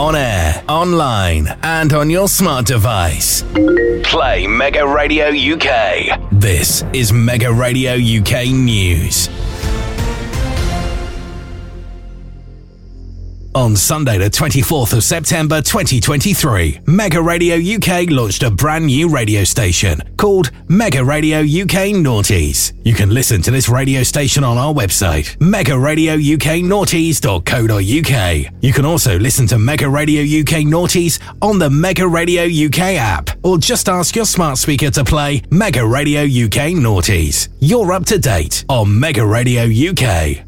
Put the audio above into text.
On air, online, and on your smart device. Play Mega Radio UK. This is Mega Radio UK News. On Sunday, the 24th of September 2023, Mega Radio UK launched a brand new radio station called Mega Radio UK Noughties. You can listen to this radio station on our website, megaradiouknoughties.co.uk. You can also listen to Mega Radio UK Noughties on the Mega Radio UK app, or just ask your smart speaker to play Mega Radio UK Noughties. You're up to date on Mega Radio UK.